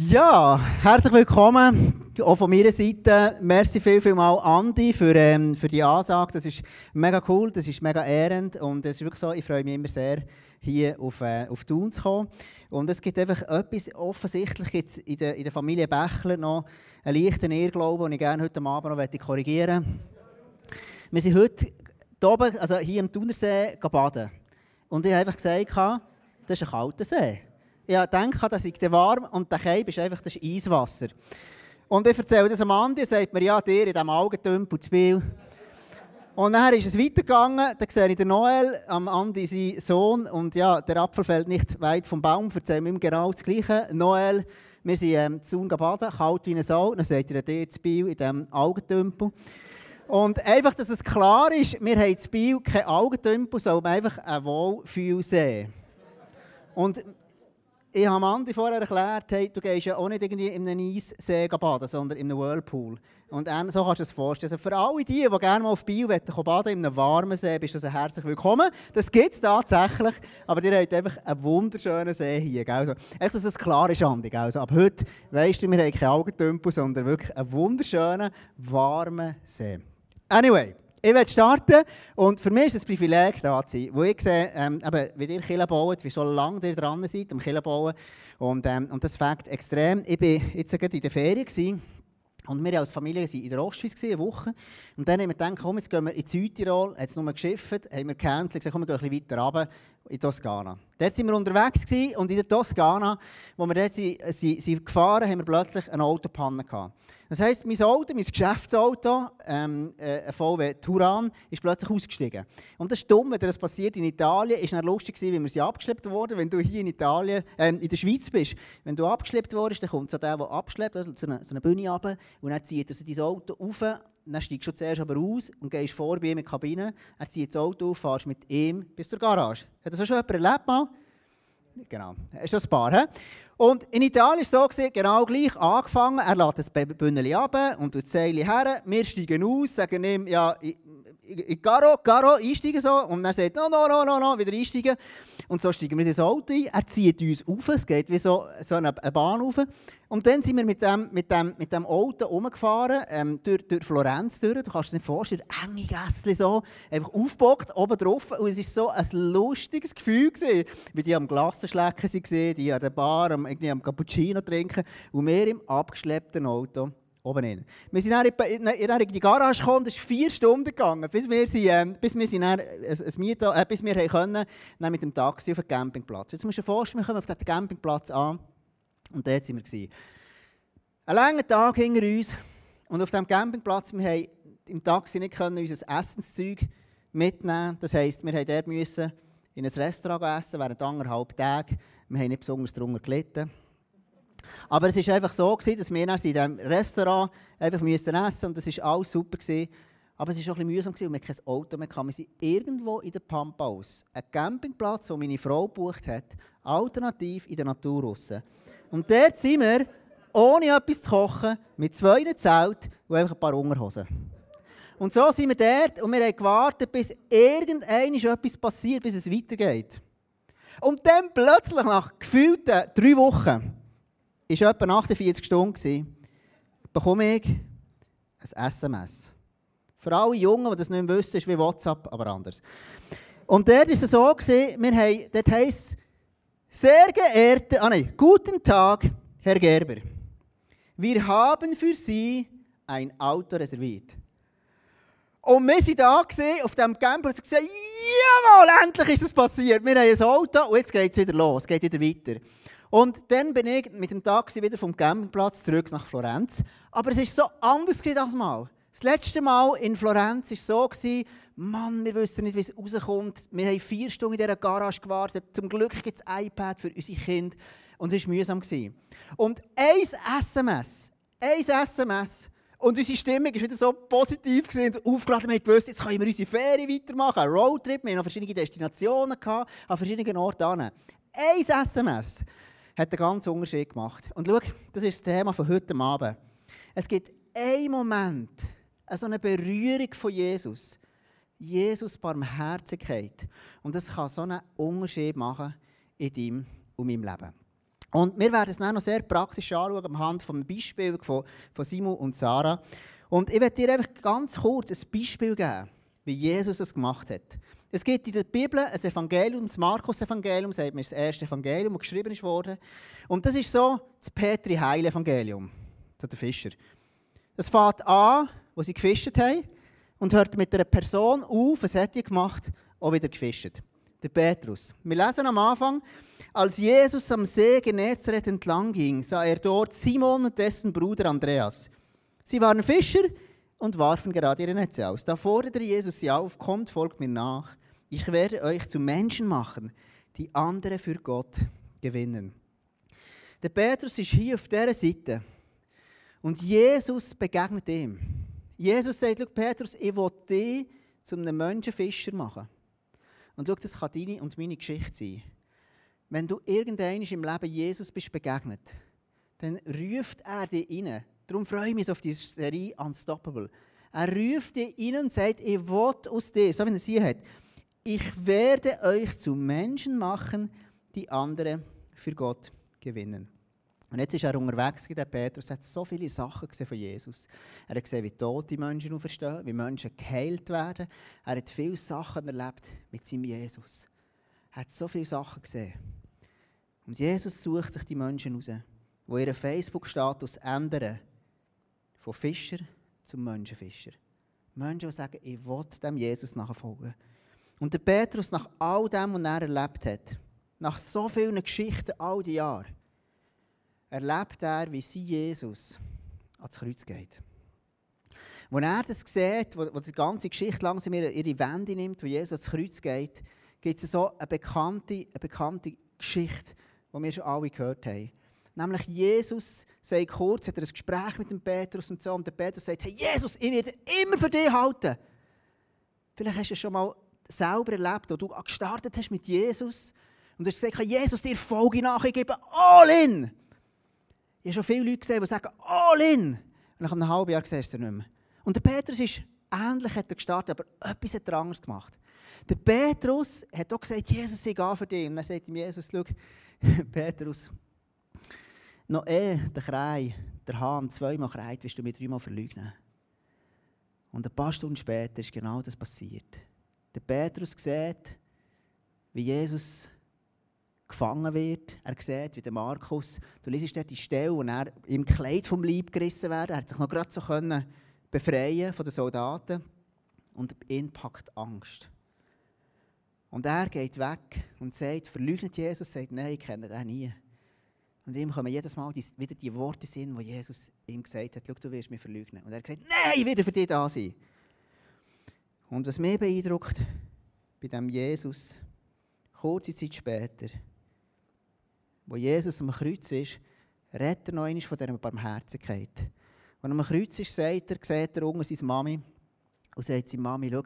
Ja, herzlich willkommen. Auch von meiner Seite. Merci viel, viel mal, Andi, für, ähm, für die Ansage. Das ist mega cool, das ist mega ehrend und es ist wirklich so, ich freue mich immer sehr, hier auf, äh, auf Thun zu kommen. Und es gibt einfach etwas, offensichtlich gibt es in der, in der Familie Bächler noch einen leichten Irrglauben, den ich gerne heute Abend noch korrigieren möchte. Wir sind heute hier oben, also hier im Thunersee baden. Und ich habe einfach gesagt, das ist ein kalter See. Ich denke, das ist warm und der Keib ist einfach das Eiswasser. Und ich erzähle das am Andi und sagt mir, ja, dir in diesem Augentümpel zu Biel. Und dann ist es weitergegangen, dann sehe ich den Noel, am Andi seinen Sohn, und ja, der Apfel fällt nicht weit vom Baum, erzählen ihm genau das Gleiche. Noel, wir sind ähm, zu baden, kalt wie eine Sau, dann sagt er dir zu Biel in diesem Augentümpel. Und einfach, dass es klar ist, wir haben zu Biel kein Augentümpel, sondern einfach ein Wohlfühlsee. Und ich habe Andi vorher erklärt, hey, du gehst ja auch nicht irgendwie in einem Eissee baden, sondern in einem Whirlpool. Und so kannst du es vorstellen. Also für alle die, die gerne mal auf Bio baden in einem warmen See, bist du herzlich willkommen. Das gibt es tatsächlich, aber ihr habt einfach einen wunderschönen See hier. Also, echt, dass es klar ist, Andi. Gell? Also, ab heute weißt du, wir haben keine Augentümpel, sondern wirklich einen wunderschönen, warmen See. Anyway. Ich werde starten und für mich ist es ein Privileg, da zu sein. Wo ich sehe, ähm, eben, wie ihr Kirche baut, wie schon lange ihr dran seid am Kirche bauen. Und, ähm, und das fängt extrem. Ich war jetzt gerade in der Ferien. Und wir als Familie waren in der Ostschweiz eine Woche. Und dann haben wir gedacht, komm, jetzt gehen wir in Südtirol, es nur geschifft, haben wir gecancelt, gesagt, komm, wir gehen ein bisschen weiter runter in Toskana. Dort waren wir unterwegs und in der Toskana, wo wir dort sind, sind, sind gefahren, haben wir plötzlich eine Autopanne gehabt. Das heisst, mein Auto, mein Geschäftsauto, ähm, äh, ein VW Turan, ist plötzlich ausgestiegen. Und das ist dumm, wenn das passiert in Italien, ist dann lustig gewesen, wie wir sie abgeschleppt wurden. Wenn du hier in Italien, äh, in der Schweiz bist, wenn du abgeschleppt wurdest, dann kommt so der, der abschleppt, so eine, so eine Bühne runter, und dann zieht er so dein Auto auf, dann steigst du zuerst aber aus und gehst vor bei ihm in die Kabine, er zieht das Auto auf, fährst mit ihm bis zur Garage. Hat das schon jemand erlebt mal? Genau, ist das Paar, he? Und in Italien war es so, genau gleich angefangen. Er lädt das Bündel ab und tut das Seil her. Wir steigen aus, sagen ihm, ja, Caro, Caro, einsteigen so. Und er sagt, no, no, no, no, no, wieder einsteigen. Und so steigen wir in das Auto ein. Er zieht uns auf, es geht wie so, so eine, eine Bahn auf. Und dann sind wir mit dem, mit dem, mit dem Auto rumgefahren, ähm, durch, durch Florenz durch. Du kannst dir nicht vorstellen, enge Gässchen so, einfach aufgebockt, oben drauf. Und es war so ein lustiges Gefühl, gewesen, wie die am Glassenschlecken waren, die an der Bar am, irgendwie am Cappuccino trinken. Und wir im abgeschleppten Auto oben. Wir sind dann in, in, in die Garage gekommen, ist vier Stunden gegangen, bis wir, sind, äh, bis wir, sind dann, äh, ein, Miet, äh, bis wir können, dann mit dem Taxi auf den Campingplatz. Jetzt musst du dir vorstellen, wir kommen auf den Campingplatz an und dort waren wir. Ein langer Tag hinter uns und auf diesem Campingplatz, wir haben im Taxi nicht können unser Essenszeug mitnehmen Das heisst, wir mussten dort müssen in ein Restaurant essen während anderthalb Tagen. Wir haben nicht besonders darunter gelitten. Aber es war einfach so, dass wir in diesem Restaurant einfach essen mussten und das war alles super. Aber es war auch ein bisschen mühsam, weil wir kein Auto mehr hatten. Wir sind irgendwo in der Pampa aus. Ein Campingplatz, den meine Frau gebucht hat, alternativ in der Natur raus. Und dort sind wir, ohne etwas zu kochen, mit zwei Zelten und einfach ein paar Unterhosen. Und so sind wir dort und wir haben gewartet, bis irgendwann etwas passiert, bis es weitergeht. Und dann plötzlich, nach gefühlten drei Wochen, war etwa 48 Stunden, bekomme ich ein SMS. Für alle Jungen, die das nicht wissen, ist wie WhatsApp, aber anders. Und dort war es so, wir haben, dort heisst sehr geehrte, ah nein, guten Tag, Herr Gerber. Wir haben für Sie ein Auto reserviert. Und wir waren da auf diesem Camper und gesagt, jawohl, endlich ist das passiert. Wir haben ein Auto und jetzt geht es wieder los, geht wieder weiter. Und dann bin ich mit dem Taxi wieder vom Campingplatz zurück nach Florenz. Aber es war so anders als mal. Das letzte Mal in Florenz war es so, Mann, wir wissen nicht, wie es rauskommt. Wir haben vier Stunden in dieser Garage gewartet. Zum Glück gibt es ein iPad für unsere Kinder. Und es war mühsam. Und ein SMS, ein SMS, und unsere Stimmung war wieder so positiv und aufgeladen. Wir haben gewusst, jetzt können wir unsere Ferien weitermachen. Ein Roadtrip, wir hatten verschiedene Destinationen, an verschiedenen Orten. Ein SMS hat einen ganz Unterschied gemacht. Und schau, das ist das Thema von heute Abend. Es gibt einen Moment, so eine Berührung von Jesus. Jesus Barmherzigkeit. Und das kann so einen Unterschied machen in deinem und meinem Leben. Und wir werden es dann noch sehr praktisch anschauen, anhand von Beispiel von, von Simon und Sarah. Und ich werde dir einfach ganz kurz ein Beispiel geben, wie Jesus es gemacht hat. Es gibt in der Bibel ein Evangelium, das Markus-Evangelium, sagt man, das erste Evangelium, das geschrieben ist worden. Und das ist so das Petri-Heil-Evangelium, so der Fischer. Das fängt an, wo sie gefischt haben, und hört mit einer Person auf, was hat die gemacht, auch wieder gefischt. Der Petrus. Wir lesen am Anfang, als Jesus am See Genezareth entlang ging, sah er dort Simon und dessen Bruder Andreas. Sie waren Fischer und warfen gerade ihre Netze aus. Da forderte Jesus sie auf, kommt, folgt mir nach. Ich werde euch zu Menschen machen, die andere für Gott gewinnen. Der Petrus ist hier auf dieser Seite und Jesus begegnet ihm. Jesus sagt, Petrus, ich will dich zu einem Menschenfischer machen. Und schau, das kann deine und meine Geschichte sein. Wenn du irgendwann im Leben Jesus bist begegnet, dann ruft er dich rein. Darum freue ich mich auf diese Serie Unstoppable. Er ruft dich rein und sagt, ich will aus dir, so wie er es hier hat, ich werde euch zu Menschen machen, die andere für Gott gewinnen. Und jetzt ist er unterwegs, der Petrus, hat so viele Sachen gesehen von Jesus. Er hat gesehen, wie tote Menschen auferstehen, wie Menschen geheilt werden. Er hat viele Sachen erlebt mit seinem Jesus. Er hat so viele Sachen gesehen. Und Jesus sucht sich die Menschen raus, die ihren Facebook-Status ändern. Von Fischer zum Menschenfischer. Menschen, die sagen, ich will dem Jesus nachfolgen. Und der Petrus, nach all dem, was er erlebt hat, nach so vielen Geschichten all die Jahre, erlebt er, wie sie Jesus ans Kreuz geht. Als er das sieht, wo, die ganze Geschichte langsam ihre Wende nimmt, wo Jesus ans Kreuz geht, gibt es so eine bekannte, eine bekannte Geschichte, die wir schon alle gehört haben. Nämlich Jesus sagt kurz, hat er ein Gespräch mit dem Petrus und so, und der Petrus sagt, hey Jesus, ich werde immer für dich halten. Vielleicht hast du es schon mal selber erlebt, wo du gestartet hast mit Jesus und du hast gesagt, Jesus, dir folge nach, ich gebe all in. Ich habe schon viele Leute gesehen, die sagen, all in. Und nach einem halben Jahr siehst du es nicht mehr. Und der Petrus ist ähnlich hat er gestartet, aber etwas hat er anders gemacht. Der Petrus hat auch gesagt, Jesus, ich gehe für dich. Und dann sagt ihm Jesus, schau, Petrus, noch eh der Krei, der Hahn zweimal kreit, wirst du mich dreimal verleugnen. Und ein paar Stunden später ist genau das passiert. Der Petrus sieht, wie Jesus gefangen wird. Er sieht, wie der Markus, du liest dort die Stelle, wo er im Kleid vom Leib gerissen wird. Er hat sich noch gerade so können befreien von den Soldaten. Und ihn packt Angst. Und er geht weg und sagt, verleugnet Jesus, sagt, nein, ich kenne den nie. Und ihm kommen jedes Mal wieder die Worte sind, wo Jesus ihm gesagt hat, du wirst mich verleugnen. Und er hat gesagt, nein, ich werde für dich da sein. Und was mich beeindruckt, bei dem Jesus, kurze Zeit später, wo Jesus am Kreuz ist, redet er noch einmal von dieser Barmherzigkeit. Wenn er am Kreuz ist, sagt er, sieht er unter seine Mami und sagt seine Mami, schau,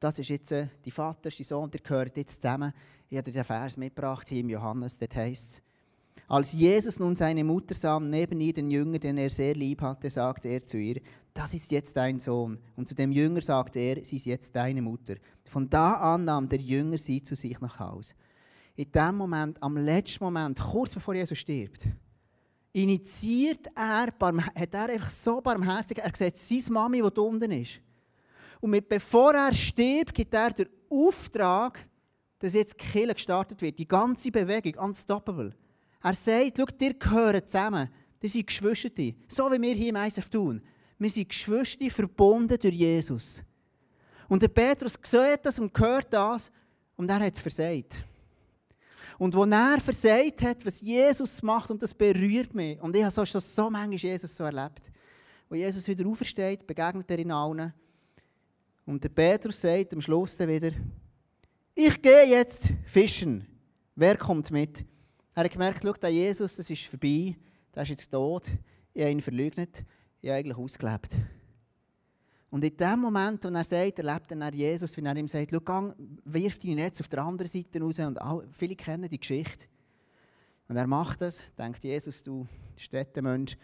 das ist jetzt äh, die Vater, die Sohn, die gehören jetzt zusammen. Ich habe dir den Vers mitgebracht hier im Johannes, dort heißt es, als Jesus nun seine Mutter sah, neben ihr den Jünger, den er sehr lieb hatte, sagte er zu ihr, das ist jetzt dein Sohn. Und zu dem Jünger sagte er, sie ist jetzt deine Mutter. Von da an nahm der Jünger sie zu sich nach Hause in dem Moment, am letzten Moment, kurz bevor Jesus stirbt, initiiert er, hat er einfach so barmherzig, er sieht seine Mami, die unten ist. Und mit, bevor er stirbt, gibt er den Auftrag, dass jetzt die Kirche gestartet wird. Die ganze Bewegung, unstoppable. Er sagt, schau, ihr gehören zusammen. Das sind Geschwister. So wie wir hier im ISF tun. Wir sind Geschwister verbunden durch Jesus. Und der Petrus sieht das und hört das und er hat versagt. Und wo er versagt hat, was Jesus macht, und das berührt mich. Und ich habe schon so manchmal Jesus so erlebt. Wo Jesus wieder aufersteht, begegnet er in allen. Und der Petrus sagt am Schluss dann wieder, ich gehe jetzt fischen. Wer kommt mit? Er hat gemerkt, schau, der Jesus, das ist vorbei, der ist jetzt tot. Ich habe ihn verleugnet, ich habe eigentlich ausgelebt. Und in dem Moment, wo er sagt, erlebt er Jesus, wenn er ihm sagt, gang, wirf deine Netze auf der anderen Seite raus. Und alle, viele kennen die Geschichte. Und er macht das, denkt Jesus, du Städtemensch,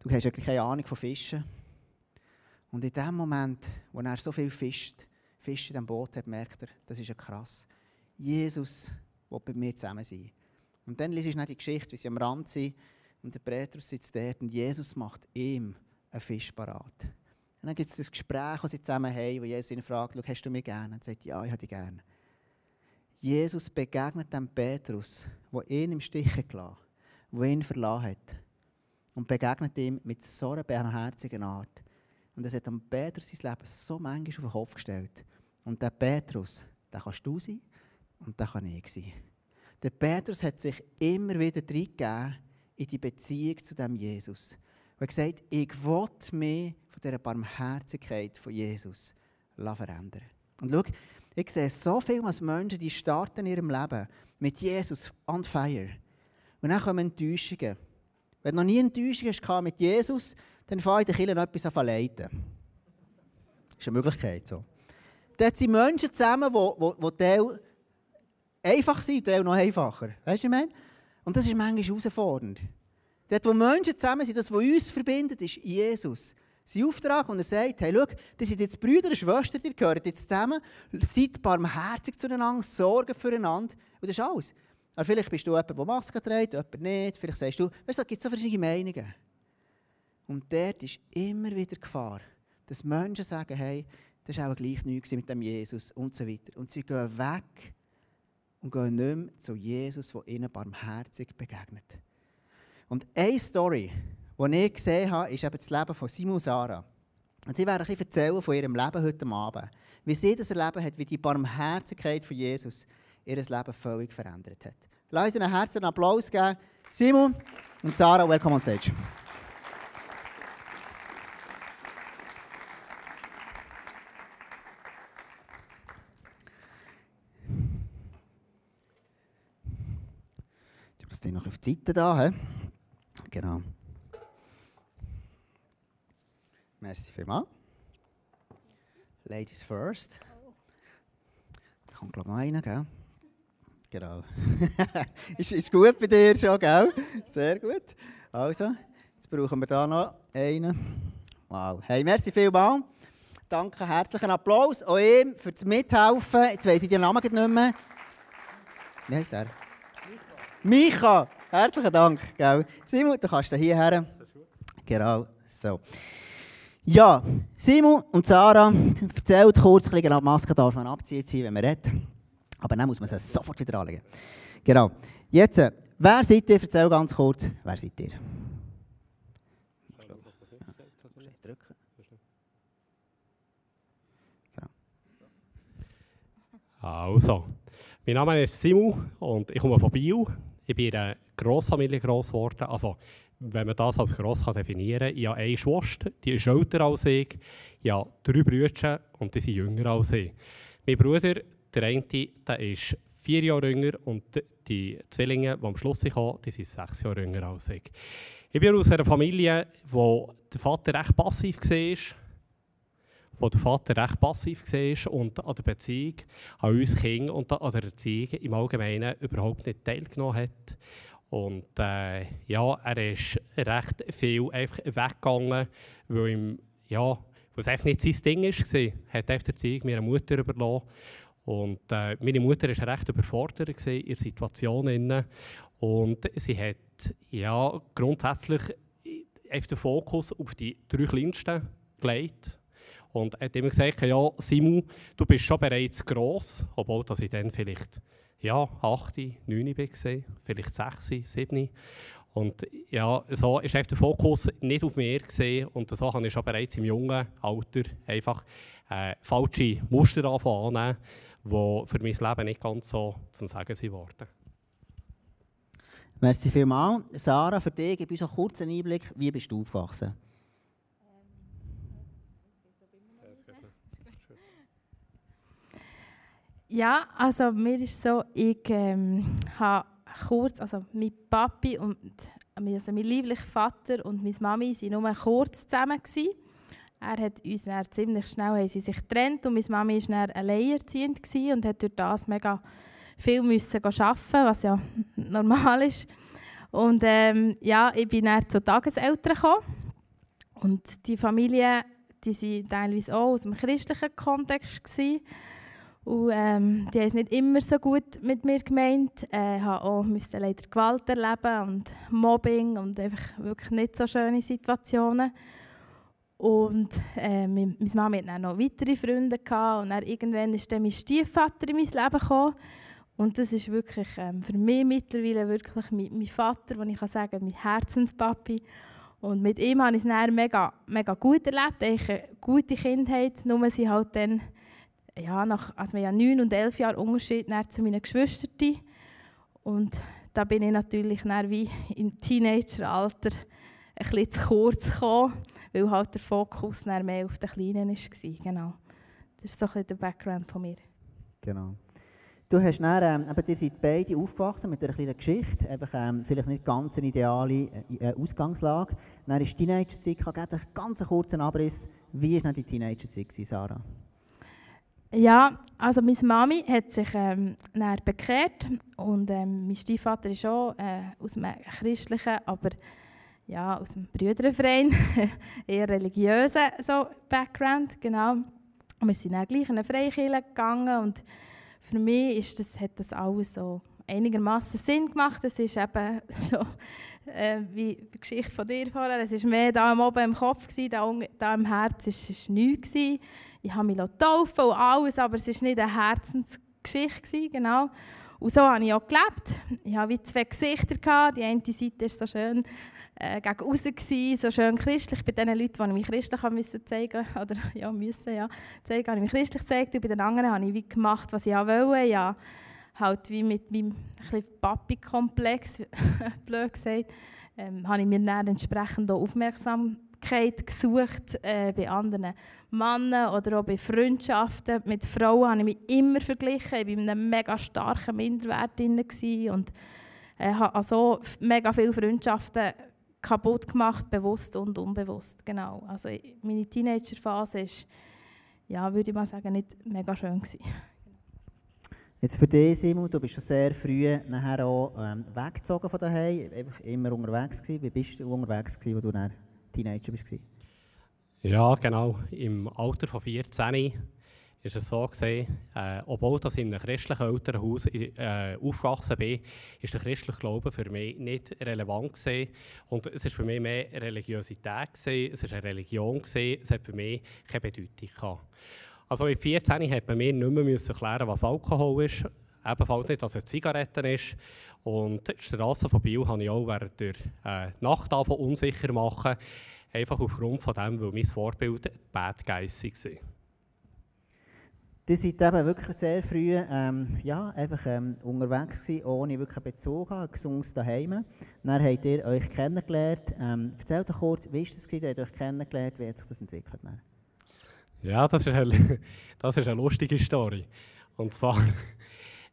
du hast eigentlich keine Ahnung von Fischen. Und in dem Moment, wo er so viel fischt, Fische in dem Boot hat, merkt er, das ist ja krass. Jesus will bei mir zusammen sein. Und dann liest du die Geschichte, wie sie am Rand sind und der Petrus sitzt dort und Jesus macht ihm einen Fisch parat. Und dann gibt es das Gespräch, das sie zusammen haben, wo Jesus ihn fragt, hast du mich gerne? Und er sagt, ja, ich habe dich gerne. Jesus begegnet dem Petrus, der ihn im Stich gelassen hat, der ihn verlassen hat. Und begegnet ihm mit so einer barmherzigen Art. Und es hat dem Petrus sein Leben so manchmal auf den Kopf gestellt. Und der Petrus, der kannst du sein und der kann ich sein. Der Petrus hat sich immer wieder reingegeben in die Beziehung zu dem Jesus. Und er hat gesagt, ich will mich von dieser Barmherzigkeit von Jesus verändern. Und schau, ich sehe so viele als Menschen, die starten in ihrem Leben mit Jesus on fire. Und dann kommen Enttäuschungen. Wenn du noch nie Enttäuschungen hast mit Jesus, dann fahre ich den etwas an verleiten. Das ist eine Möglichkeit. So. Dort sind Menschen zusammen, die, Teil einfach sind, Teil noch einfacher. Weißt du, ich meine? Und das ist manchmal herausfordernd. Dort, wo Menschen zusammen sind, das, was uns verbindet, ist Jesus. Sein Auftrag, und er sagt, hey, schau, das sind jetzt Brüder und Schwestern, die gehören jetzt zusammen, seid barmherzig zueinander, sorgen füreinander. Und das ist alles. Aber vielleicht bist du jemand, der Maske trägt, jemand nicht. Vielleicht sagst du, weißt du, da gibt es so verschiedene Meinungen. Und dort ist immer wieder Gefahr, dass Menschen sagen, hey, das war auch gleich nichts mit dem Jesus und so weiter. Und sie gehen weg und gehen nicht mehr zu Jesus, der ihnen barmherzig begegnet. Und eine Story, die ich gesehen habe, ist eben das Leben von Simon Sarah. Und sie werden ein erzählen von ihrem Leben heute Abend. Wie sie das erleben hat, wie die Barmherzigkeit von Jesus ihr Leben völlig verändert hat. Lass uns einen herzlichen Applaus geben. Simon und Sarah, welcome on stage. Das Ding noch auf die Seite da. He? Genau. Merci vielmals. Ladies first. Da kommt, glaube ich, noch einer, gell? Genau. ist, ist gut bei dir schon, gell? Sehr gut. Also, jetzt brauchen wir da noch einen. Wow. Hey, merci vielmals. Danke, herzlichen Applaus auch ihm für das Mithelfen. Jetzt weiss ich den Namen nicht mehr. Wie heißt er? Micha, herzlichen Dank. Gell? Simon, du kannst hierher. Genau, so. Ja, Simon und Sarah, erzählt kurz, bisschen, die Maske darf man abziehen, wenn man redet. Aber dann muss man sie sofort wieder anlegen. Genau. Jetzt, äh, wer seid ihr? Erzähl ganz kurz, wer seid ihr? Also, mein Name ist Simon und ich komme von Biel. Ich bin in einer Grossfamilie gross geworden. Also, wenn man das als gross kann definieren kann, ich habe eine Schwester, die ist älter als ich. Ich habe drei Brüder und die sind jünger als ich. Mein Bruder, der eine, der ist vier Jahre jünger und die Zwillinge, die am Schluss kamen, die sind sechs Jahre jünger als ich. Ich bin aus einer Familie, wo der Vater recht passiv war wo der Vater recht passiv war und an der Beziehung an uns Kinder und an der Erziehung im Allgemeinen überhaupt nicht teilgenommen hat. Und äh, ja, er ist recht viel einfach weggegangen, weil, ihm, ja, weil es einfach nicht sein Ding war. Er hat einfach die Erziehung meiner Mutter überlassen. Und äh, meine Mutter war recht überfordert in der Situation. Und sie hat ja, grundsätzlich den Fokus auf die drei Kleinsten gelegt und er hat immer gesagt, ja, Simon, du bist schon bereits gross, obwohl dass ich dann vielleicht ja, 8, 9 war, vielleicht 6, 7. Und ja, so war der Fokus nicht auf mir und so habe ich schon bereits im jungen Alter einfach äh, falsche Muster anfangen, die für mein Leben nicht ganz so zum Sagen sind worden. Merci vielmals. Sarah, für dich gib uns einen kurzen Einblick, wie bist du aufgewachsen? Ja, also mir ist so, ich ähm, habe kurz, also mein Papi und also mein lieblicher Vater und meine Mami waren nur kurz zusammen. Gewesen. Er hat uns dann ziemlich schnell haben sie sich getrennt und meine Mami war dann alleinerziehend und hat durch das mega viel müssen arbeiten, was ja normal ist. Und ähm, ja, ich bin dann zu Tageseltern gekommen und die Familie, die waren teilweise auch aus dem christlichen Kontext gewesen. Und ähm, die haben es nicht immer so gut mit mir gemeint. Ich äh, musste auch leider Gewalt erleben und Mobbing und einfach wirklich nicht so schöne Situationen. Und äh, meine Mama hatte dann noch weitere Freunde gehabt, und dann irgendwann ist dann mein Stiefvater in mein Leben gekommen. Und das ist wirklich ähm, für mich mittlerweile wirklich mein, mein Vater, wo ich kann sagen, mein Herzenspapi. Und mit ihm habe ich es mega, mega gut erlebt, eine gute Kindheit. Nur sie halt dann ja, nach, also wir haben neun und elf Jahre Unterschied zu meinen Geschwistern. Und da bin ich natürlich wie im Teenageralter ein bisschen zu kurz gekommen, weil halt der Fokus mehr auf den Kleinen war. Genau. Das ist so ein bisschen der Background von mir. Genau. Du hast dann, ähm, eben, ihr seid beide aufgewachsen mit einer kleinen Geschichte, einfach, ähm, vielleicht nicht ganz eine ideale äh, äh Ausgangslage. Dann ist die Teenagerzeit, ich einen ganz kurzen Abriss. Wie war die Teenagerzeit, Sarah? Ja, also meine Mami hat sich ähm, bekehrt und ähm, mein Stiefvater ist auch äh, aus einem christlichen, aber ja, aus dem Brüderverein, eher religiösen so Background, genau. Und wir sind dann gleich in eine Freikirche gegangen und für mich ist das, hat das alles so einigermaßen Sinn gemacht. Es ist eben schon äh, wie die Geschichte von dir vorher, es war mehr da oben im Kopf, gewesen, da, da im Herz war es nichts. Gewesen ich habe mich taufen und alles, aber es war nicht eine Herzensgeschichte, genau. Und so habe ich auch gelebt. Ich hatte wie zwei Gesichter. Die eine Seite war so schön äh, gegen so schön christlich. Bei den Leuten, die ich mich christlich müssen zeigen oder ja, müssen, ja, zeigen, habe ich mich christlich gezeigt. Und bei den anderen habe ich wie gemacht, was ich wollte. Ja, halt wie mit meinem Papi-Komplex, blöd gesagt, ähm, habe ich mir dann entsprechend auch aufmerksam gesucht äh, bei anderen Männern oder auch bei Freundschaften. Mit Frauen habe ich mich immer verglichen. Ich war in einem mega starken Minderwert und äh, habe also mega viele Freundschaften kaputt gemacht, bewusst und unbewusst. Genau. Also meine Teenagerphase ist, ja, würde ich mal sagen, nicht mega schön gewesen. Jetzt für dich, Simon, du bist schon sehr früh nachher auch ähm, weggezogen von daheim, immer unterwegs gewesen. Wie bist du unterwegs gewesen, wo du dann Teenager warst? Ja, genau. Im Alter von 14 ist es so gesehen, äh, obwohl ich in einem christlichen Elternhaus äh, aufgewachsen bin, ist der christliche Glaube für mich nicht relevant gewesen. Und es ist für mich mehr Religiosität gewesen, es ist eine Religion gewesen, es hat für mich keine Bedeutung gehabt. Also mit 14 hat man mir nicht mehr erklären, was Alkohol ist, ebenfalls nicht, dass es Zigaretten ist. Und die Straße von Biel habe ich auch während der äh, Nacht unsicher machen, einfach aufgrund von dem, weil mein Vorbild Bad Guys war. Ihr seid eben wirklich sehr früh ähm, ja, einfach, ähm, unterwegs gewesen, ohne wirklich Bezug zu gesundes daheim. Dann habt ihr euch kennengelernt. Ähm, erzählt doch kurz, wie war das? Ihr habt euch kennengelernt, wie hat sich das entwickelt? Ja, das ist, eine, das ist eine lustige Story. Und zwar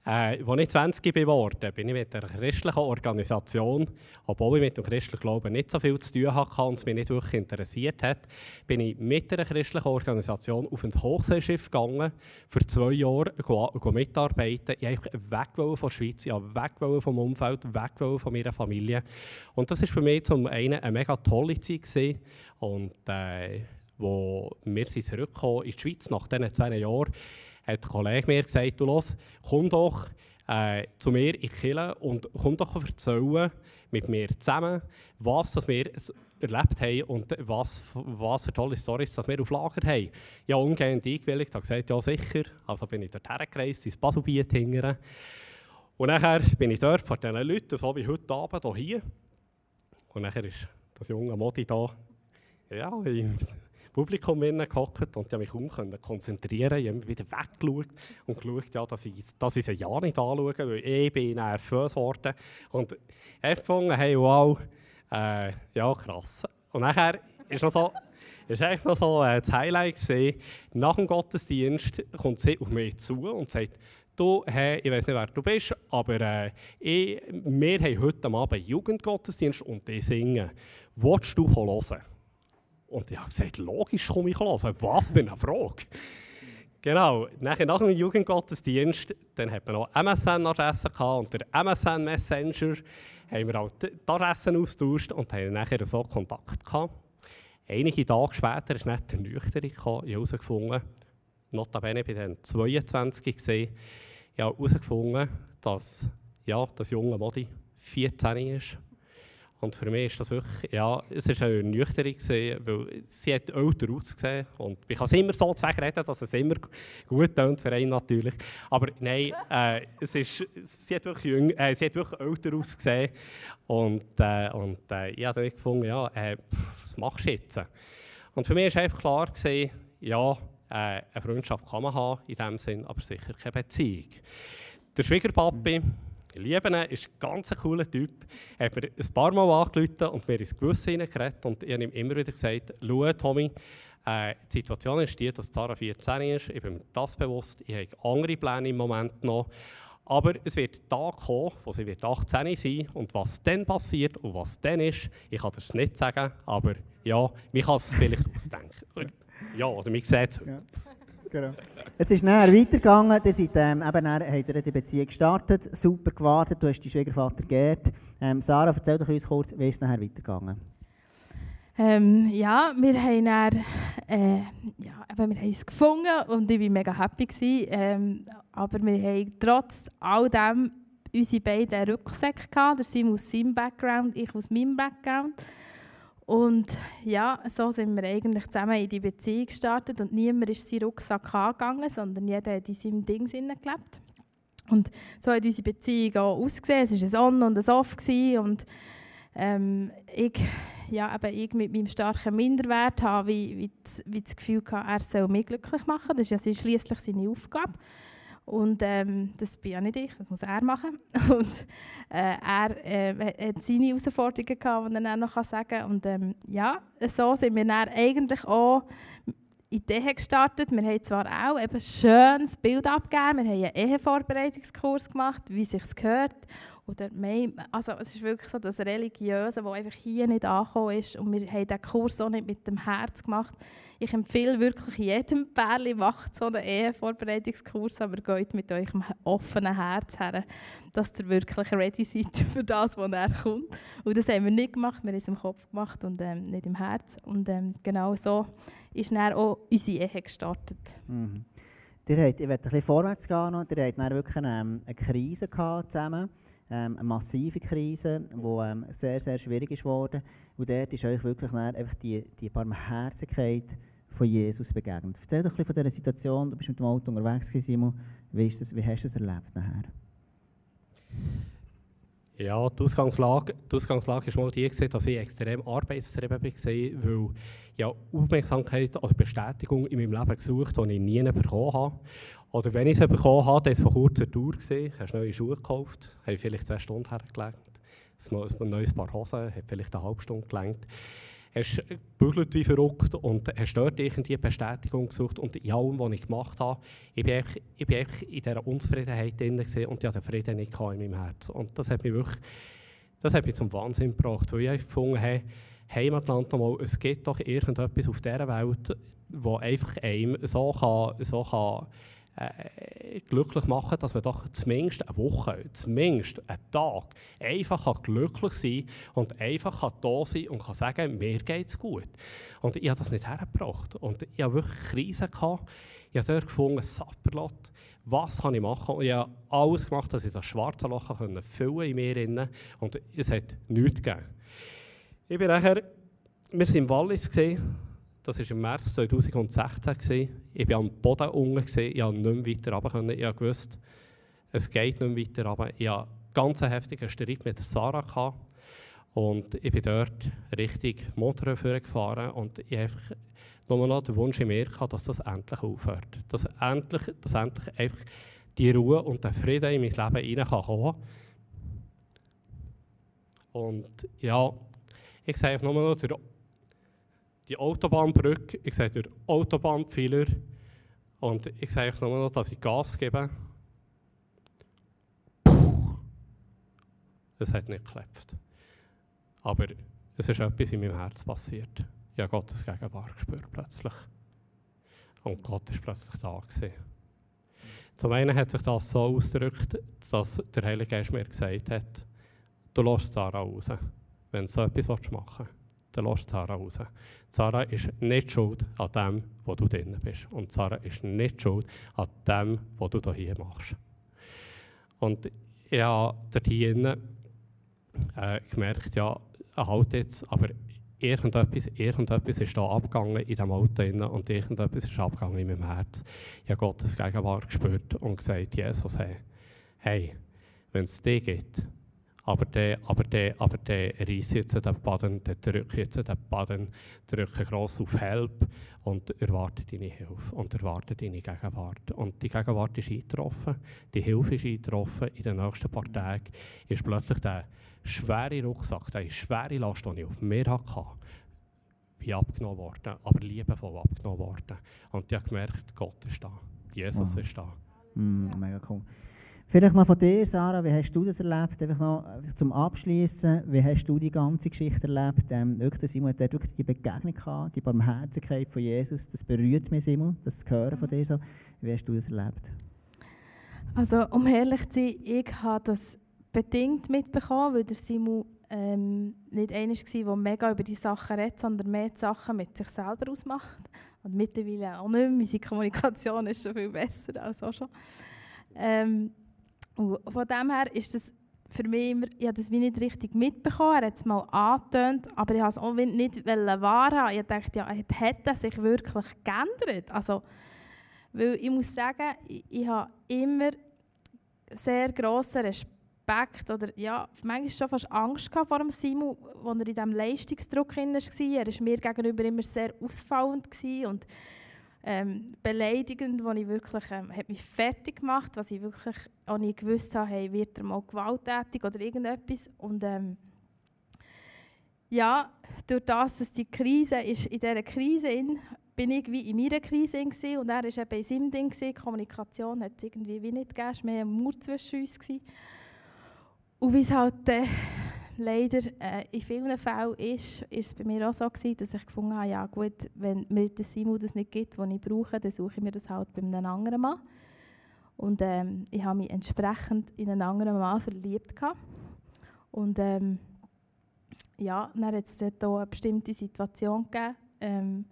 äh, als ich 20 geworden bin ich mit einer christlichen Organisation, obwohl ich mit dem christlichen Glauben nicht so viel zu tun hatte und es mich nicht wirklich interessiert hat, bin ich mit einer christlichen Organisation auf ein Hochseeschiff gegangen, für zwei Jahre go, mitarbeiten. Ich wollte weg von der Schweiz, ich weg vom Umfeld, weg von meiner Familie. Und das war für mich zum einen eine mega tolle Zeit gewesen. und äh, wo wir sind zurückgekommen in die Schweiz nach diesen zwei Jahren, hat ein Kollege mir gesagt, du los, komm doch äh, zu mir in die und komm doch erzählen mit mir zusammen, was das wir erlebt haben und was, was für tolle Storys wir auf Lager haben. Ja, umgehend eingewilligt, habe gesagt, ja sicher. Also bin ich dort hergereist, ins Baselbiet hingern. Und nachher bin ich dort vor diesen Leuten, so wie heute Abend hier. Und nachher ist das junge Modi da, ja, Publikum gehockt und ich mich kaum konzentrieren. Ich habe immer wieder weggeschaut und geschaut, ja, dass, ich, dass ich sie ja nicht anschaue, weil ich bin nervös geworden. Und ich gefunden, hey, wow, äh, ja, krass. Und nachher ist noch so... Es war noch so äh, das Highlight. Gewesen. Nach dem Gottesdienst kommt sie auf mich zu und sagt, du, hey, ich weiß nicht, wer du bist, aber äh, ich, wir haben heute Abend Jugendgottesdienst und die singen. Willst du hören? Und ich habe gesagt, logisch komme ich hören. Was für eine Frage. Genau, nach dem Jugendgottesdienst, dann hat man noch MSN-Adressen und der MSN-Messenger haben wir auch die Adressen austauscht und haben nachher so Kontakt gehabt. Einige Tage später ist nicht der Nüchterne herausgefunden, notabene bei den 22 gesehen, ich habe herausgefunden, dass ja, das junge Modi 14 ist. Und für mich ist das wirklich, ja, es ist eine Ernüchterung gewesen, weil sie hat älter ausgesehen und ich kann es immer so reden, dass es immer gut tönt für einen natürlich. Aber nein, äh, es ist, sie, hat wirklich jüng, äh, sie hat wirklich älter ausgesehen und, äh, und äh, ich habe dann gefunden, ja, äh, pff, was machst du jetzt? Und für mich war einfach klar, gewesen, ja, äh, eine Freundschaft kann man haben in dem Sinn, aber sicher keine Beziehung. Der Schwiegerpapi, ich liebe ihn, ist ein ganz cooler Typ. Er hat mir ein paar Mal angerufen und mir ins Gewissen hineingeredet. Und ich habe ihm immer wieder gesagt, schau Tommy, äh, die Situation ist die, dass Zara 14 ist. Ich bin mir das bewusst. Ich habe andere Pläne im Moment noch. Aber es wird ein Tag kommen, wo sie wird 18 sein und was dann passiert und was dann ist, ich kann das nicht sagen, aber ja, man kann es vielleicht ausdenken. Ja, oder man sieht es. Ja. Es ist nachher weitergegangen. Ihr seid, ähm, eben habt ihr die Beziehung gestartet, super gewartet, du hast deinen Schwiegervater geehrt. Ähm, Sarah, erzähl doch uns kurz, wie ist es nachher weitergegangen? Ähm, ja, wir haben dann, äh, ja, eben, wir haben es gefunden und ich war mega happy. Gewesen, ähm, aber wir haben trotz all dem unsere beiden Rucksäcke gehabt. Der Sim aus seinem Background, ich aus meinem Background. Und ja, so sind wir eigentlich zusammen in die Beziehung gestartet und niemand ist seinen Rucksack angegangen, sondern jeder hat in seinem Ding gelebt. Und so hat unsere Beziehung auch ausgesehen. Es war ein On und ein Off. Und ähm, ich, ja, eben ich mit meinem starken Minderwert habe wie, wie, das, wie das Gefühl gehabt, er soll mich glücklich machen. Das ist ja schließlich seine Aufgabe. Und ähm, das bin ja nicht ich, das muss er machen. Und äh, er äh, hat seine Herausforderungen gehabt, die er noch sagen kann. Und ähm, ja, so sind wir dann eigentlich auch Ideen gestartet. Wir haben zwar auch ein schönes Bild abgegeben, wir haben einen Ehevorbereitungskurs gemacht, wie es sich gehört. Oder also es ist wirklich so das Religiöse, das einfach hier nicht angekommen ist. Und wir haben diesen Kurs auch nicht mit dem Herz gemacht. Ich empfehle wirklich jedem Pärchen, macht so einen Ehevorbereitungskurs, aber geht mit eurem offenen Herz her, dass ihr wirklich ready seid für das, was er kommt. Und das haben wir nicht gemacht, wir haben es im Kopf gemacht und ähm, nicht im Herz. Und ähm, genau so ist dann auch unsere Ehe gestartet. Mhm. Ihr habt, ich werde ein bisschen vorwärts gehen. Noch. Ihr habt dann wirklich eine, ähm, eine Krise gehabt zusammen ähm, eine massive Krise, die ähm, sehr, sehr schwierig ist geworden. Und dort ist euch wirklich einfach die, die Barmherzigkeit von Jesus begegnet. Erzähl doch ein bisschen von dieser Situation. Du bist mit dem Auto unterwegs, Simon. Wie, ist das, wie hast du das erlebt nachher? Ja, die Ausgangslage, die Ausgangslage war mal die, dass ich extrem arbeitstrieben war, weil ich Aufmerksamkeit oder Bestätigung in meinem Leben gesucht die ich nie bekommen habe. Oder wenn ich sie bekommen habe, das war vor kurzer Tour. Gewesen. Hast neue Schuhe gekauft, habe vielleicht zwei Stunden hergelegt. Ein neues Paar Hosen, hat vielleicht eine halbe Stunde gelangt. Hast gebügelt wie verrückt und hast dort irgendwie Bestätigung gesucht. Und in allem, was ich gemacht habe, ich bin einfach, ich einfach in dieser Unzufriedenheit drin und ich hatte den Frieden nicht in meinem Herzen. Und das hat mich wirklich das hat mich zum Wahnsinn gebracht, weil ich gefunden habe, Heimatland nochmal, es gibt doch irgendetwas auf dieser Welt, wo einfach einem so kann, so kann äh, glücklich machen, dass man doch zumindest eine Woche, zumindest einen Tag einfach kann glücklich sein und einfach kann da sein und kann sagen, mir geht es gut. Und ich habe das nicht hergebracht. Und ich habe wirklich Krise gehabt. Ich habe dort gefunden, Sapperlot, was kann ich machen? Und ich habe alles gemacht, dass ich das schwarze Loch füllen konnte in mir. Innen. Und es hat nichts gegeben. Ich bin nachher, wir waren im Wallis, gesehen, das war im März 2016. Gewesen. Ich war am Boden unten, gewesen. ich konnte nicht mehr weiter runter. Ich wusste, es geht nicht mehr weiter runter. Ich hatte einen ganz heftigen Streit mit Sarah. Gehabt. Und ich bin dort richtig Motor gefahren und ich einfach nur noch den Wunsch in mir dass das endlich aufhört. Dass endlich, dass endlich einfach die Ruhe und der Frieden in mein Leben reinkommen kann. Und ja, ich sage nur noch der, die Autobahnbrücke, ich sage der Autobahnpfeiler und ich sage nur noch, dass ich Gas gebe. Puh. Es hat nicht geklappt. Aber es ist etwas in meinem Herz passiert. Ich habe Gottes Gegenwart gespürt plötzlich. Und Gott ist plötzlich da gewesen. Zum einen hat sich das so ausgedrückt, dass der Heilige Geist mir gesagt hat, du lässt Sarah raus wenn du so etwas machen willst. Dann lass Sarah raus. Sarah ist nicht schuld an dem, wo du drin bist. Und Sarah ist nicht schuld an dem, was du hier machst. Und ich habe dort hier äh, gemerkt, ja, halt jetzt, aber irgendetwas, irgendetwas ist da abgegangen in diesem Auto drin und irgendetwas ist abgegangen in meinem Herz. Ich habe Gottes Gegenwart gespürt und gesagt, Jesus, hey, hey wenn es dich gibt, aber der, aber der, aber der reißt jetzt den Baden, der drückt jetzt den Baden, drückt gross auf Help und erwartet deine Hilfe und erwartet deine Gegenwart. Und die Gegenwart ist eingetroffen, die Hilfe ist eingetroffen. In den nächsten paar Tagen ist plötzlich der schwere Rucksack, die schwere Last, die ich auf mir hatte, wie abgenommen worden, aber liebevoll abgenommen worden. Und ich habe gemerkt, Gott ist da, Jesus wow. ist da. Mm, mega cool. Vielleicht noch von dir, Sarah, wie hast du das erlebt? Einfach noch zum Abschließen, wie hast du die ganze Geschichte erlebt? Ähm, wirklich, Simon hat wirklich die Begegnung gehabt, die Barmherzigkeit von Jesus. Das berührt mich, Simon, das zu hören von dir. So. Wie hast du das erlebt? Also, um ehrlich zu sein, ich habe das bedingt mitbekommen, weil der Simon ähm, nicht einer war, der mega über die Sachen redet, sondern mehr die Sachen mit sich selber ausmacht. Und mittlerweile auch nicht mehr. Unsere Kommunikation ist schon viel besser als auch schon. Ähm, und von dem her ist das für mich immer, ich habe das wie nicht richtig mitbekommen, er hat es mal angetönt, aber ich habe es auch nicht wahrhaben. Ich dachte, ja, hat er sich wirklich geändert? Also, weil ich muss sagen, ich, ich habe immer sehr grossen Respekt oder ja, manchmal schon fast Angst vor dem Simon, als er in diesem Leistungsdruck war. Er war mir gegenüber immer sehr ausfallend und ähm, beleidigend, wo ich wirklich, ähm, hat mich fertig gemacht, was ich wirklich auch nicht gewusst habe, hey, wird er mal gewalttätig oder irgendetwas. Und ähm, ja, durch das, dass die Krise ist, in dieser Krise in, bin ich wie in meiner Krise in und er war eben in seinem Ding. Gewesen. Kommunikation hat es irgendwie wie nicht gegeben, es war mehr ein Mauer zwischen uns. Gewesen. Und wie es halt äh, leider äh, in vielen Fällen ist, ist es bei mir auch so gewesen, dass ich gefunden habe, ja gut, wenn mir der Simon das nicht gibt, was ich brauche, dann suche ich mir das halt bei einem anderen Mann. Und ähm, ich habe mich entsprechend in einen anderen Mann verliebt. Gehabt. Und ähm, ja, dann hat es dort auch eine bestimmte Situation gegeben, ähm,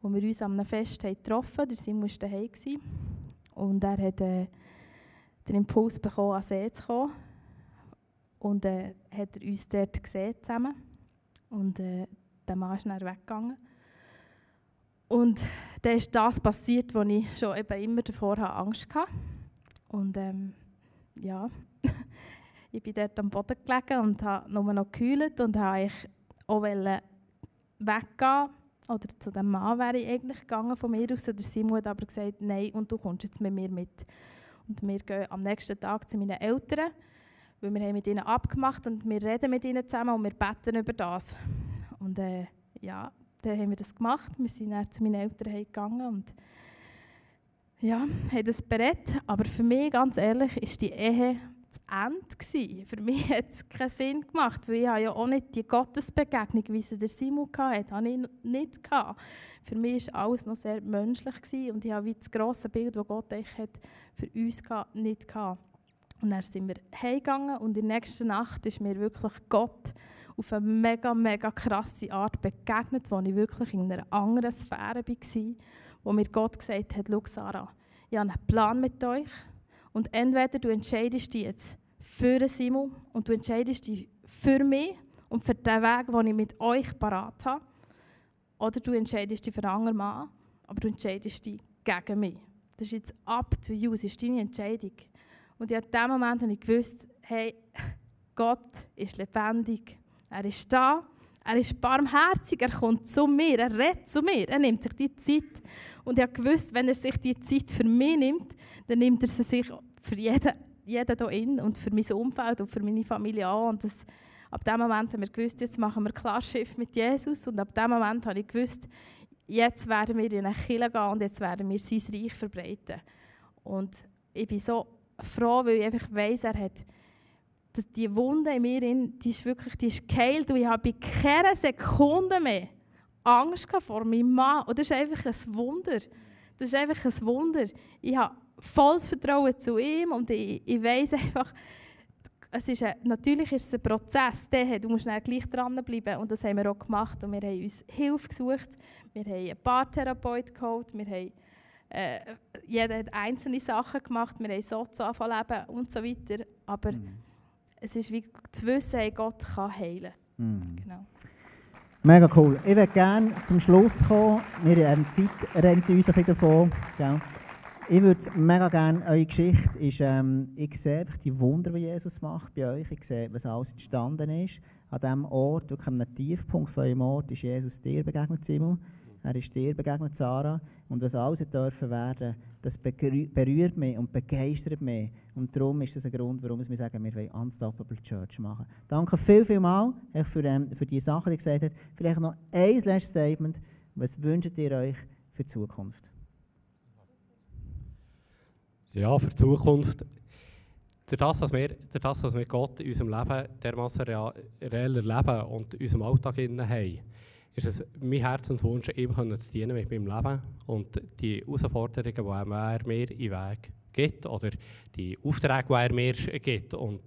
wo wir uns an einem Fest haben getroffen haben. Der Simon war daheim. Und er hat äh, den Impuls bekommen, an See zu kommen. Und äh, hat er uns dort gesehen zusammen. Und äh, der Mann ist dann weggegangen. Und dann ist das passiert, was ich schon eben immer davor Angst hatte. Und ähm, ja, ich bin dort am Boden gelegen und habe nur noch gekühlt und habe auch weggehen oder zu dem Mann wäre ich eigentlich gegangen von mir aus. Und Simon hat aber gesagt, nein, und du kommst jetzt mit mir mit. Und wir gehen am nächsten Tag zu meinen Eltern weil wir haben mit ihnen abgemacht und wir reden mit ihnen zusammen und wir beten über das. Und äh, ja, dann haben wir das gemacht. Wir sind dann zu meinen Eltern gegangen und ja, haben das berät. Aber für mich, ganz ehrlich, ist die Ehe zu Ende gewesen. Für mich hat es keinen Sinn gemacht, weil ich ja auch nicht die Gottesbegegnung, wie sie der Simon hatte, habe ich nicht gehabt. Für mich war alles noch sehr menschlich gewesen und ich habe wie das grosse Bild, das Gott hat, für uns nicht gehabt. Und dann sind wir heimgegangen und in der nächsten Nacht ist mir wirklich Gott auf eine mega, mega krasse Art begegnet, wo ich wirklich in einer anderen Sphäre war, wo mir Gott gesagt hat, schau Sarah, ich habe einen Plan mit euch und entweder du entscheidest dich jetzt für Simon und du entscheidest dich für mich und für den Weg, den ich mit euch parat habe, oder du entscheidest dich für einen anderen Mann, aber du entscheidest dich gegen mich. Das ist jetzt up to you, das ist deine Entscheidung. Und in dem Moment habe ich gewusst, hey, Gott ist lebendig. Er ist da. Er ist barmherzig. Er kommt zu mir. Er redet zu mir. Er nimmt sich die Zeit. Und ich habe gewusst, wenn er sich die Zeit für mich nimmt, dann nimmt er sie sich für jeden, jeden hier in und für mein Umfeld und für meine Familie an. Und das, ab dem Moment haben wir gewusst, jetzt machen wir Klarschiff mit Jesus. Und ab dem Moment habe ich gewusst, jetzt werden wir in eine Kirche gehen und jetzt werden wir sein Reich verbreiten. Und ich bin so froh, weil ich einfach weiss, er hat dass die Wunde in mir, die ist wirklich die ist geheilt und ich habe bei keiner Sekunde mehr Angst vor meinem Mann. Und das ist einfach ein Wunder. Das ist einfach ein Wunder. Ich habe volles Vertrauen zu ihm und ich, ich weiss einfach, es ist ein, natürlich ist es ein Prozess, der, du musst dann gleich dranbleiben und das haben wir auch gemacht und wir haben uns Hilfe gesucht, wir haben einen Paartherapeut geholt, wir haben äh, jeder hat einzelne Sachen gemacht, wir haben so zu leben und so weiter, aber mm. es ist wie zu wissen, hey, Gott kann heilen. Mm. Genau. Mega cool. Ich würde gerne zum Schluss kommen. Wir haben Zeit rennt uns ein bisschen davon. Gell? Ich würde mega gerne, eure Geschichte ist, ähm, ich sehe die Wunder, die Jesus macht bei euch. Ich sehe, was alles entstanden ist. An diesem Ort, wirklich am Tiefpunkt von eurem Ort, ist Jesus dir begegnet, Simon. Er ist dir begegnet, Sarah. Und was alles dürfen werden, das berührt mich und begeistert mich. Und darum ist das ein Grund, warum wir sagen, wir wollen Unstoppable Church machen. Danke viel, viel mal für, ähm, für die Sachen, die ihr gesagt habt. Vielleicht noch ein letztes Statement. Was wünscht ihr euch für die Zukunft? Ja, für die Zukunft. Durch das, was wir, durch das, was wir Gott in unserem Leben dermaßen real, real erleben und in unserem Alltag haben, ist es mein Herzenswunsch, ihm zu dienen mit meinem Leben und die Herausforderungen, die er mir in den Weg gibt oder die Aufträge, die er mir gibt und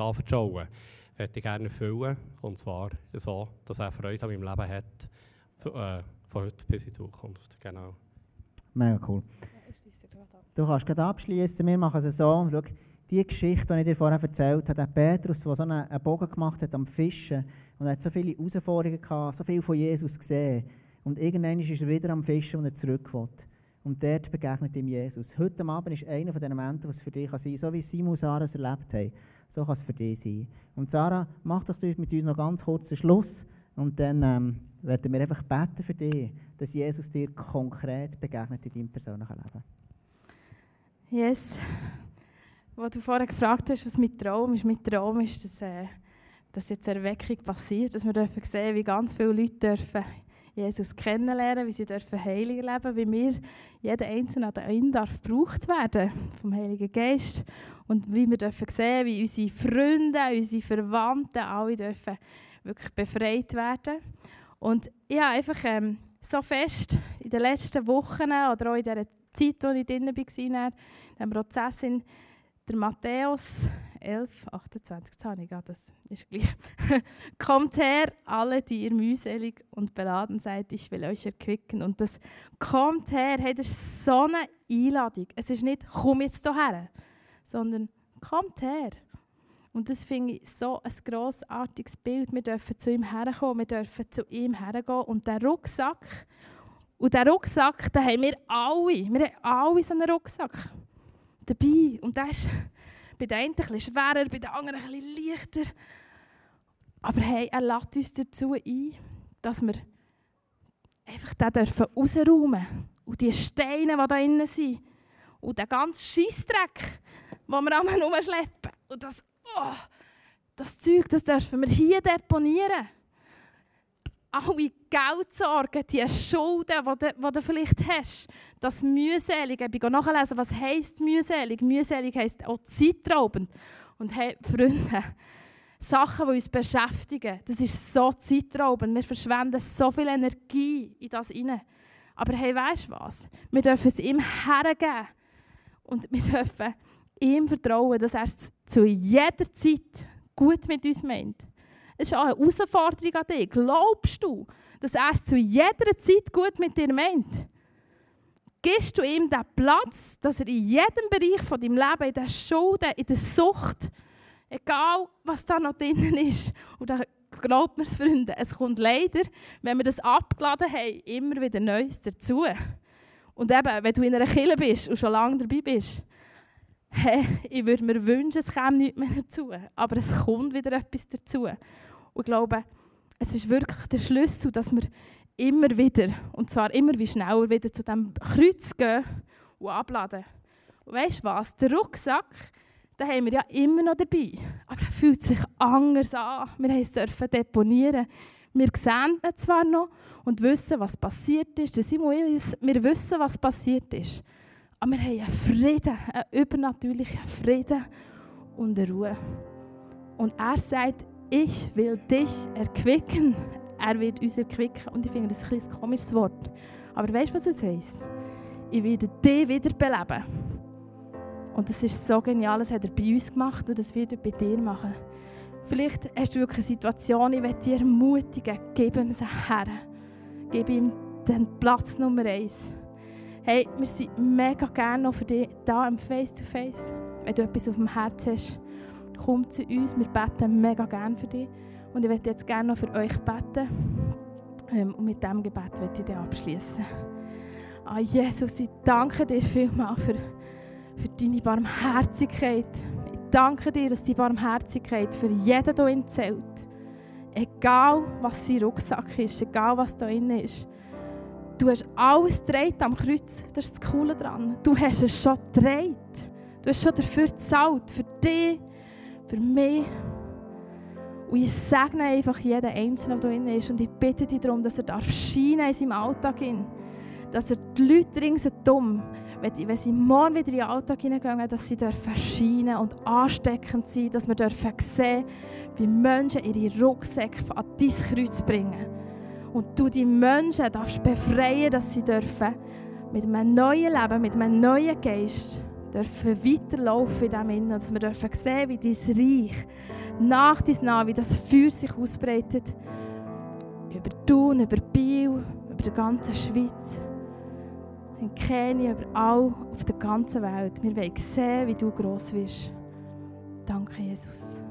anvertrauen, möchte ich gerne erfüllen. Und zwar so, dass er Freude an meinem Leben hat, äh, von heute bis in die Zukunft. Genau. Mega cool. Du kannst gerade abschließen. Wir machen es so. Schau, die Geschichte, die ich dir vorher erzählt habe, der Petrus, der so einen, Bogen gemacht hat am Fischen und er hat so viele Herausforderungen gehabt, so viel von Jesus gesehen. Und irgendwann ist er wieder am Fischen und er zurück. Und dort begegnet ihm Jesus. Heute Abend ist einer von den Momenten, was für dich sein kann, so wie Simon und Sarah es erlebt haben. So kann es für dich sein. Und Sarah, mach doch mit uns noch ganz kurz einen Schluss. Und dann ähm, werden wir einfach beten für dich, dass Jesus dir konkret begegnet in deinem persönlichen Leben. Yes. Was du vorher gefragt hast, was mit Traum ist, mit Traum ist, dass, äh, dass jetzt Erweckung passiert, dass wir dürfen sehen, wie ganz viele Leute dürfen Jesus kennenlernen, wie sie dürfen heilig leben, wie wir, jeder Einzelne an ihn darf gebraucht werden vom Heiligen Geist und wie wir dürfen sehen, wie unsere Freunde, unsere Verwandten, alle dürfen wirklich befreit werden. Und ja, einfach ähm, so fest in den letzten Wochen oder auch in dieser Zeit, wo ich drin war, in diesem Prozess, in der Matthäus 11, 28, das habe ich das ist gleich. Kommt her, alle, die ihr mühselig und beladen seid, ich will euch erquicken. Und das kommt her, hey, das ist so eine Einladung. Es ist nicht, komm jetzt hierher, sondern kommt her. Und das finde ich so ein grossartiges Bild. Wir dürfen zu ihm herkommen, wir dürfen zu ihm hergehen. Und der Rucksack, und der Rucksack, den haben wir alle. Wir haben alle so einen Rucksack dabei. Und der ist bei den einen etwas schwerer, bei den anderen etwas leichter. Aber hey, er lädt uns dazu ein, dass wir einfach den dürfen rausräumen Und die Steine, die da drin sind. Und den ganzen Scheissdreck, den wir einmal rumschleppen. Und das, oh, das Zeug, das dürfen wir hier deponieren alle Geldsorgen, die Schulden, die du, vielleicht hast, das Mühselige. Ich bin nachlesen, was heisst mühselig. Mühselig heisst auch zeitraubend. Und hey, Freunde, Sachen, die uns beschäftigen, das ist so zeitraubend. Wir verschwenden so viel Energie in das hinein. Aber hey, weißt du was? Wir dürfen es ihm hergeben. Und wir dürfen ihm vertrauen, dass er es zu jeder Zeit gut mit uns meint. Es ist auch eine Herausforderung an dich. Glaubst du, dass er es zu jeder Zeit gut mit dir meint? Gibst du ihm den Platz, dass er in jedem Bereich von deinem Leben, in der Schulden, in der Sucht, egal was da noch drin ist, und da glaubt mir Freunde, es kommt leider, wenn wir das abgeladen haben, immer wieder Neues dazu. Und eben, wenn du in einer Kille bist und schon lange dabei bist, ich würde mir wünschen, es käme nichts mehr dazu. Aber es kommt wieder etwas dazu. Und ich glaube, es ist wirklich der Schlüssel, dass wir immer wieder, und zwar immer wie schneller, wieder zu diesem Kreuz gehen und abladen. Und weißt du was? Der Rucksack, den haben wir ja immer noch dabei. Aber er fühlt sich anders an. Wir haben es dürfen deponieren. Wir sehen ihn zwar noch und wissen, was passiert ist. wir wissen, was passiert ist. Aber wir haben einen Frieden, einen übernatürlichen Frieden und eine Ruhe. Und er sagt, ich will dich erquicken. Er wird uns erquicken. Und ich finde das ein, ein komisches Wort. Aber weißt du, was es heisst? Ich werde dich wiederbeleben. Und das ist so genial, das hat er bei uns gemacht und das wird er bei dir machen. Vielleicht hast du wirklich eine Situation, ich möchte dich ermutigen, gib ihm sie her. Gib ihm den Platz Nummer eins. Hey, wir sind mega gerne noch für dich da im Face-to-Face. Wenn du etwas auf dem Herz hast, komm zu uns, wir beten mega gerne für dich. Und ich möchte jetzt gerne noch für euch beten. Ähm, und mit diesem Gebet möchte ich dann abschließen. Ah, Jesus, ich danke dir vielmals für, für deine Barmherzigkeit. Ich danke dir, dass die Barmherzigkeit für jeden hier zählt. Egal, was sein Rucksack ist, egal, was da drin ist. Du hast alles gedreht am Kreuz. Das ist das Coole daran. Du hast es schon gedreht. Du hast schon dafür gezahlt. Für dich, für mich. Und ich segne einfach jeden Einzelnen, der drin ist. Und ich bitte dich darum, dass er darf in seinem Alltag. Hin. Dass er die Leute ringsherum, wenn sie morgen wieder in den Alltag hineingehen, dass sie dürfen scheinen und ansteckend sein, dass wir dürfen sehen, wie Menschen ihre Rucksäcke an dein Kreuz bringen. Und du die Menschen darfst befreien, dass sie dürfen mit einem neuen Leben, mit einem neuen Geist dürfen weiterlaufen in diesem Innen, dass wir dürfen sehen, wie dein Reich nach dies nach, wie das Feuer sich ausbreitet über Thun, über Biel, über die ganze Schweiz, in Kenia, überall auf der ganzen Welt. Wir wollen sehen, wie du gross wirst. Danke, Jesus.